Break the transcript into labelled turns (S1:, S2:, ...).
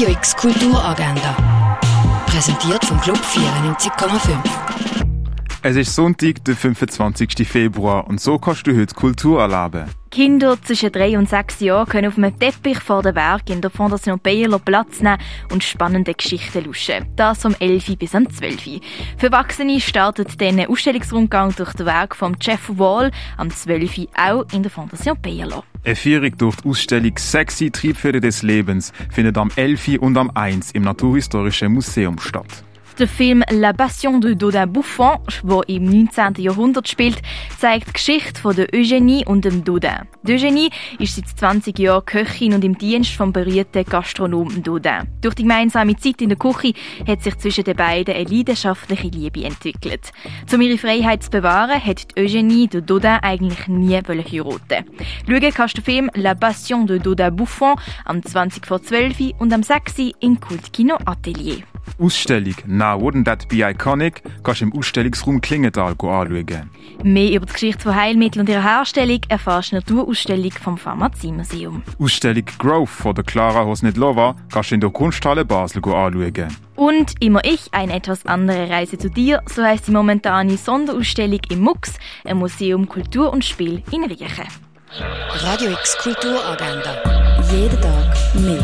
S1: Radio X Kulturagenda. Präsentiert vom Club 94,5.
S2: Es ist Sonntag, der 25. Februar und so kannst du heute Kultur erleben.
S3: Kinder zwischen drei und sechs Jahren können auf einem Teppich vor dem Werk in der Fondation Bayerlo Platz nehmen und spannende Geschichten luschen. Das vom 11 bis am 12. Für Erwachsene startet dann ein Ausstellungsrundgang durch das Werk von Jeff Wall am 12. auch in der Fondation Bayerlo.
S2: Eine Führung durch die Ausstellung Sexy Triebfeder des Lebens findet am 11. und am 1. im Naturhistorischen Museum statt.
S3: Der Film La Passion de Dodin Buffon, der im 19. Jahrhundert spielt, zeigt die Geschichte von der Eugenie und dem Dodin. Die Eugenie ist seit 20 Jahren Köchin und im Dienst vom berühmten Gastronomen Dodin. Durch die gemeinsame Zeit in der Küche hat sich zwischen den beiden eine leidenschaftliche Liebe entwickelt. Um ihre Freiheit zu bewahren, hat Eugenie den Dodin eigentlich nie heiraten Schauen kannst du den Film La Passion de Dodin Buffon am 20 vor 12 und am 6 im Kultkino Atelier.
S2: Ausstellung «Now Wouldn't That Be Iconic» kannst du im Ausstellungsraum Klingenthal anschauen.
S3: Mehr über die Geschichte von Heilmitteln und ihrer Herstellung erfährst du in der Tourausstellung vom Pharmaziemuseum.
S2: Ausstellung «Growth» von der Clara Hosnedlova kannst du in der Kunsthalle Basel anschauen.
S3: Und immer ich, eine etwas andere Reise zu dir, so heisst die momentane Sonderausstellung im MUX, ein Museum Kultur und Spiel in Riechen.
S1: Radio X Kulturagenda. Jeden Tag mehr.